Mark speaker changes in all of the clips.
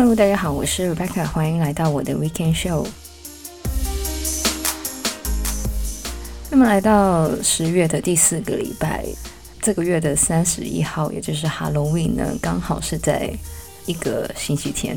Speaker 1: Hello，大家好，我是 Rebecca，欢迎来到我的 Weekend Show。那么来到十月的第四个礼拜，这个月的三十一号，也就是 Halloween 呢，刚好是在一个星期天。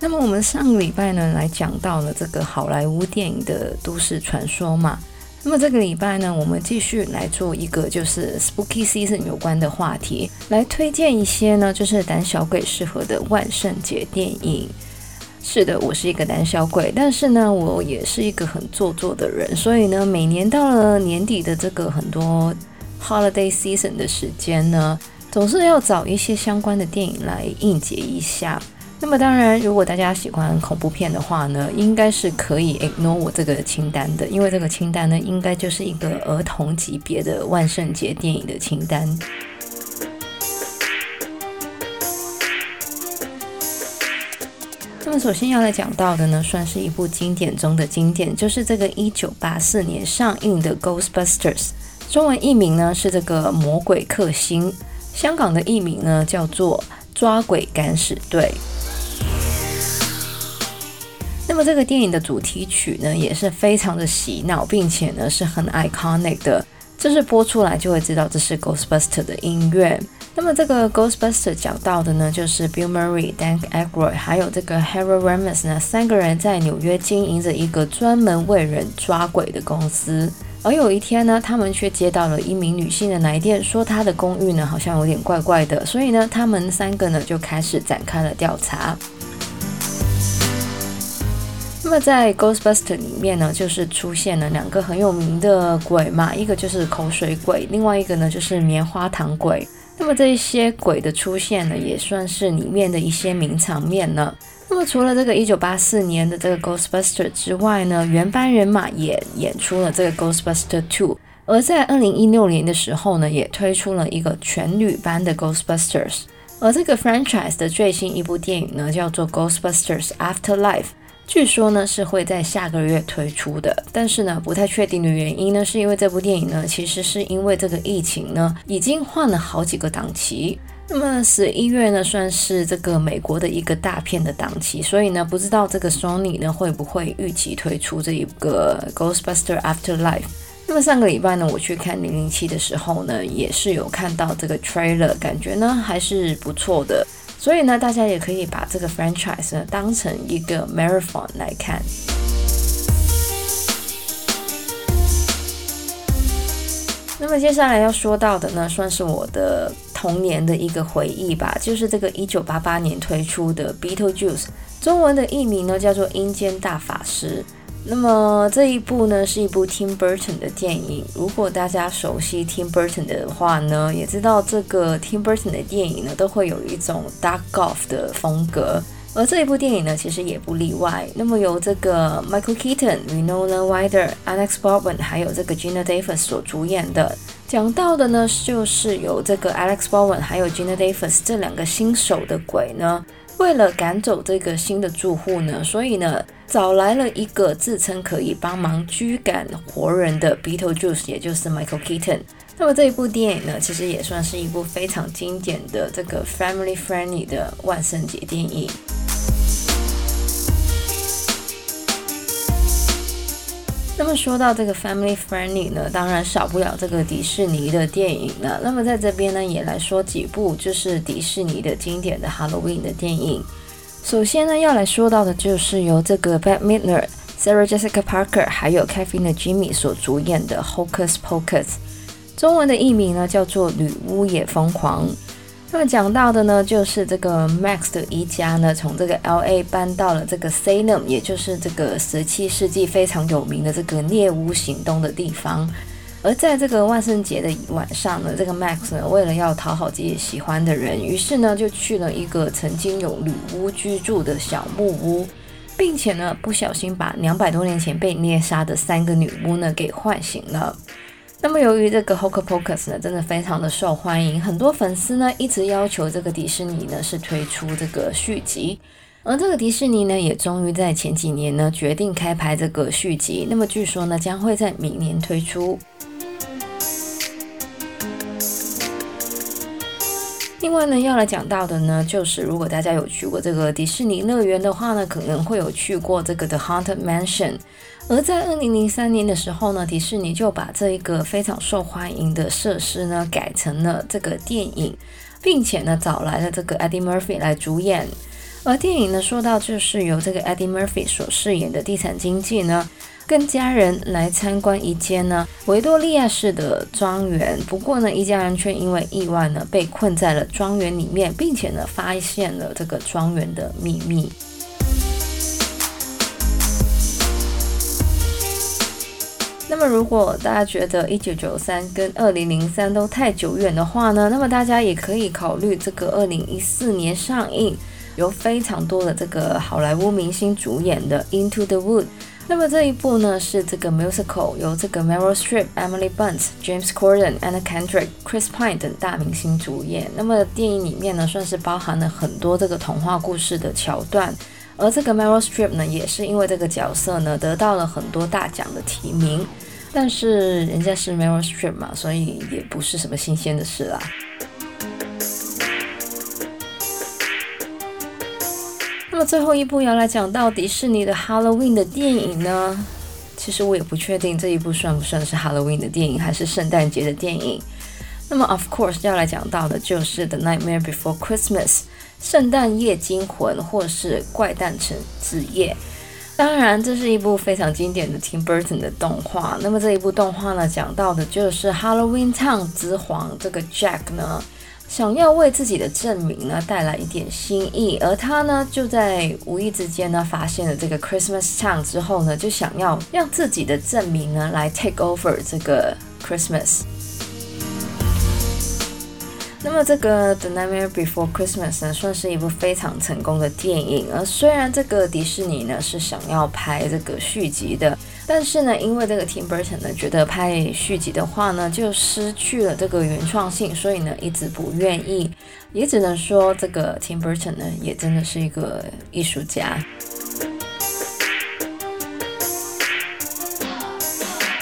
Speaker 1: 那么我们上个礼拜呢，来讲到了这个好莱坞电影的都市传说嘛。那么这个礼拜呢，我们继续来做一个就是 Spooky Season 有关的话题，来推荐一些呢，就是胆小鬼适合的万圣节电影。是的，我是一个胆小鬼，但是呢，我也是一个很做作的人，所以呢，每年到了年底的这个很多 Holiday Season 的时间呢，总是要找一些相关的电影来应节一下。那么当然，如果大家喜欢恐怖片的话呢，应该是可以 ignore 我这个清单的，因为这个清单呢，应该就是一个儿童级别的万圣节电影的清单。那么首先要来讲到的呢，算是一部经典中的经典，就是这个一九八四年上映的《Ghostbusters》，中文译名呢是这个《魔鬼克星》，香港的译名呢叫做《抓鬼敢死队》。那么这个电影的主题曲呢，也是非常的洗脑，并且呢是很 iconic 的，就是播出来就会知道这是 Ghostbuster 的音乐。那么这个 Ghostbuster 讲到的呢，就是 Bill Murray、Dan Aykroyd 还有这个 Harold Ramis 呢三个人在纽约经营着一个专门为人抓鬼的公司。而有一天呢，他们却接到了一名女性的来电，说她的公寓呢好像有点怪怪的，所以呢，他们三个呢就开始展开了调查。那么在 Ghostbuster 里面呢，就是出现了两个很有名的鬼嘛，一个就是口水鬼，另外一个呢就是棉花糖鬼。那么这一些鬼的出现呢，也算是里面的一些名场面了。那么除了这个一九八四年的这个 Ghostbuster 之外呢，原班人马也演出了这个 Ghostbuster Two，而在二零一六年的时候呢，也推出了一个全女班的 Ghostbusters。而这个 franchise 的最新一部电影呢，叫做 Ghostbusters Afterlife。据说呢是会在下个月推出的，但是呢不太确定的原因呢，是因为这部电影呢其实是因为这个疫情呢已经换了好几个档期。那么十一月呢算是这个美国的一个大片的档期，所以呢不知道这个 Sony 呢会不会预期推出这一个 Ghostbuster Afterlife。那么上个礼拜呢我去看零零七的时候呢也是有看到这个 trailer，感觉呢还是不错的。所以呢，大家也可以把这个 franchise 呢当成一个 marathon 来看。那么接下来要说到的呢，算是我的童年的一个回忆吧，就是这个一九八八年推出的 Beetlejuice，中文的译名呢叫做阴间大法师。那么这一部呢是一部 Tim Burton 的电影。如果大家熟悉 Tim Burton 的话呢，也知道这个 Tim Burton 的电影呢都会有一种 dark goth 的风格，而这一部电影呢其实也不例外。那么由这个 Michael Keaton、Winona Ryder、Alex Baldwin 还有这个 Gina Davis 所主演的，讲到的呢就是由这个 Alex Baldwin 还有 Gina Davis 这两个新手的鬼呢。为了赶走这个新的住户呢，所以呢，找来了一个自称可以帮忙驱赶活人的 Beetlejuice，也就是 Michael Keaton。那么这一部电影呢，其实也算是一部非常经典的这个 family friendly 的万圣节电影。那么说到这个 family friendly 呢，当然少不了这个迪士尼的电影了。那么在这边呢，也来说几部就是迪士尼的经典的 Halloween 的电影。首先呢，要来说到的就是由这个 b a t Midler、Sarah Jessica Parker 还有 Kathy Najimy 所主演的 Hocus Pocus，中文的译名呢叫做《女巫也疯狂》。那么讲到的呢，就是这个 Max 的一家呢，从这个 LA 搬到了这个 Salem，也就是这个十七世纪非常有名的这个猎巫行动的地方。而在这个万圣节的晚上呢，这个 Max 呢，为了要讨好自己喜欢的人，于是呢，就去了一个曾经有女巫居住的小木屋，并且呢，不小心把两百多年前被猎杀的三个女巫呢，给唤醒了。那么，由于这个《Hocus Pocus》呢，真的非常的受欢迎，很多粉丝呢一直要求这个迪士尼呢是推出这个续集，而这个迪士尼呢也终于在前几年呢决定开拍这个续集。那么据说呢将会在明年推出。另外呢，要来讲到的呢，就是如果大家有去过这个迪士尼乐园的话呢，可能会有去过这个 The Haunted Mansion。而在二零零三年的时候呢，迪士尼就把这一个非常受欢迎的设施呢，改成了这个电影，并且呢，找来了这个 Eddie Murphy 来主演。而电影呢，说到就是由这个 Eddie Murphy 所饰演的地产经纪呢，跟家人来参观一间呢维多利亚式的庄园。不过呢，一家人却因为意外呢被困在了庄园里面，并且呢发现了这个庄园的秘密。那么，如果大家觉得一九九三跟二零零三都太久远的话呢，那么大家也可以考虑这个二零一四年上映。由非常多的这个好莱坞明星主演的《Into the Wood》，那么这一部呢是这个 musical，由这个 Meryl Streep、Emily Blunt、James Corden、Anna Kendrick、Chris Pine 等大明星主演。那么电影里面呢算是包含了很多这个童话故事的桥段，而这个 Meryl Streep 呢也是因为这个角色呢得到了很多大奖的提名，但是人家是 Meryl Streep 嘛，所以也不是什么新鲜的事啦。最后一部要来讲到迪士尼的 Halloween 的电影呢，其实我也不确定这一部算不算是 Halloween 的电影，还是圣诞节的电影。那么 Of course 要来讲到的就是《The Nightmare Before Christmas》圣诞夜惊魂，或是怪诞城之夜。当然，这是一部非常经典的 Tim Burton 的动画。那么这一部动画呢，讲到的就是 Halloween Town 之皇这个 Jack 呢。想要为自己的证明呢带来一点新意，而他呢就在无意之间呢发现了这个 Christmas Town 之后呢，就想要让自己的证明呢来 take over 这个 Christmas。那么这个 The Nightmare Before Christmas 呢算是一部非常成功的电影，而虽然这个迪士尼呢是想要拍这个续集的。但是呢，因为这个 Tim Burton 呢觉得拍续集的话呢，就失去了这个原创性，所以呢一直不愿意。也只能说这个 Tim Burton 呢也真的是一个艺术家。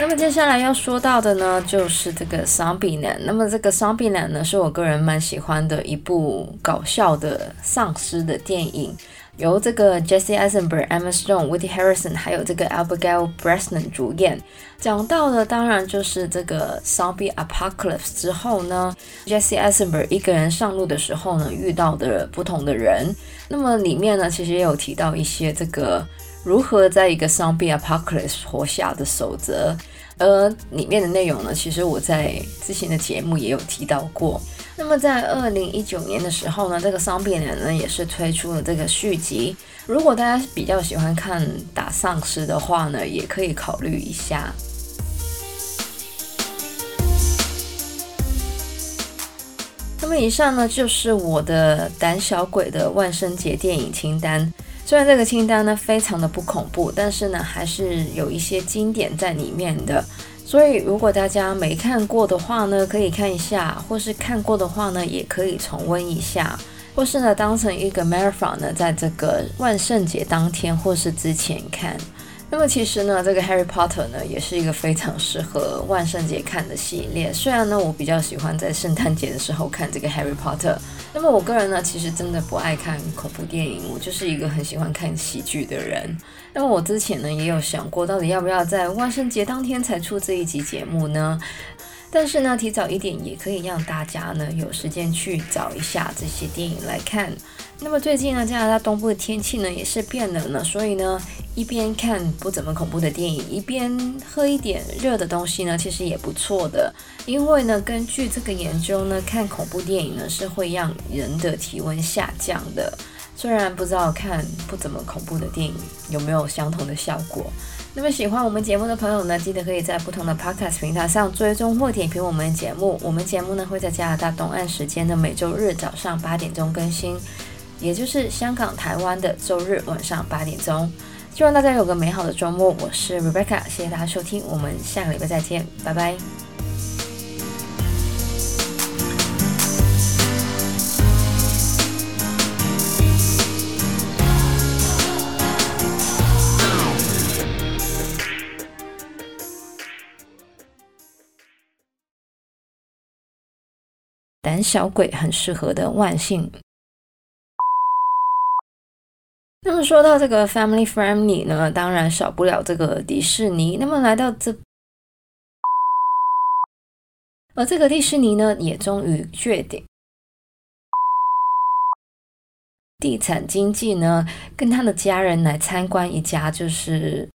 Speaker 1: 那么接下来要说到的呢，就是这个 Zombieland。那么这个 Zombieland 呢，是我个人蛮喜欢的一部搞笑的丧尸的电影。由这个 Jesse Eisenberg、Emma Stone、Woody Harrelson 还有这个 Abigail Breslin 主演，讲到的当然就是这个 Zombie Apocalypse 之后呢，Jesse Eisenberg 一个人上路的时候呢，遇到的不同的人。那么里面呢，其实也有提到一些这个如何在一个 Zombie Apocalypse 活下的守则，而里面的内容呢，其实我在之前的节目也有提到过。那么在二零一九年的时候呢，这个《Zombieland》呢也是推出了这个续集。如果大家比较喜欢看打丧尸的话呢，也可以考虑一下。那么以上呢就是我的胆小鬼的万圣节电影清单。虽然这个清单呢非常的不恐怖，但是呢还是有一些经典在里面的。所以，如果大家没看过的话呢，可以看一下；或是看过的话呢，也可以重温一下；或是呢，当成一个 marathon 呢，在这个万圣节当天或是之前看。那么其实呢，这个 Harry Potter 呢，也是一个非常适合万圣节看的系列。虽然呢，我比较喜欢在圣诞节的时候看这个 Harry Potter。那么我个人呢，其实真的不爱看恐怖电影，我就是一个很喜欢看喜剧的人。那么我之前呢，也有想过，到底要不要在万圣节当天才出这一集节目呢？但是呢，提早一点也可以让大家呢有时间去找一下这些电影来看。那么最近呢，加拿大东部的天气呢也是变冷了，所以呢，一边看不怎么恐怖的电影，一边喝一点热的东西呢，其实也不错的。因为呢，根据这个研究呢，看恐怖电影呢是会让人的体温下降的。虽然不知道看不怎么恐怖的电影有没有相同的效果。那么喜欢我们节目的朋友呢，记得可以在不同的 Podcast 平台上追踪或点评我们的节目。我们节目呢会在加拿大东岸时间的每周日早上八点钟更新。也就是香港、台湾的周日晚上八点钟，希望大家有个美好的周末。我是 Rebecca，谢谢大家收听，我们下个礼拜再见，拜拜。胆小鬼很适合的万幸。那么说到这个 family friendly 呢，当然少不了这个迪士尼。那么来到这，而这个迪士尼呢，也终于确定。地产经纪呢，跟他的家人来参观一家就是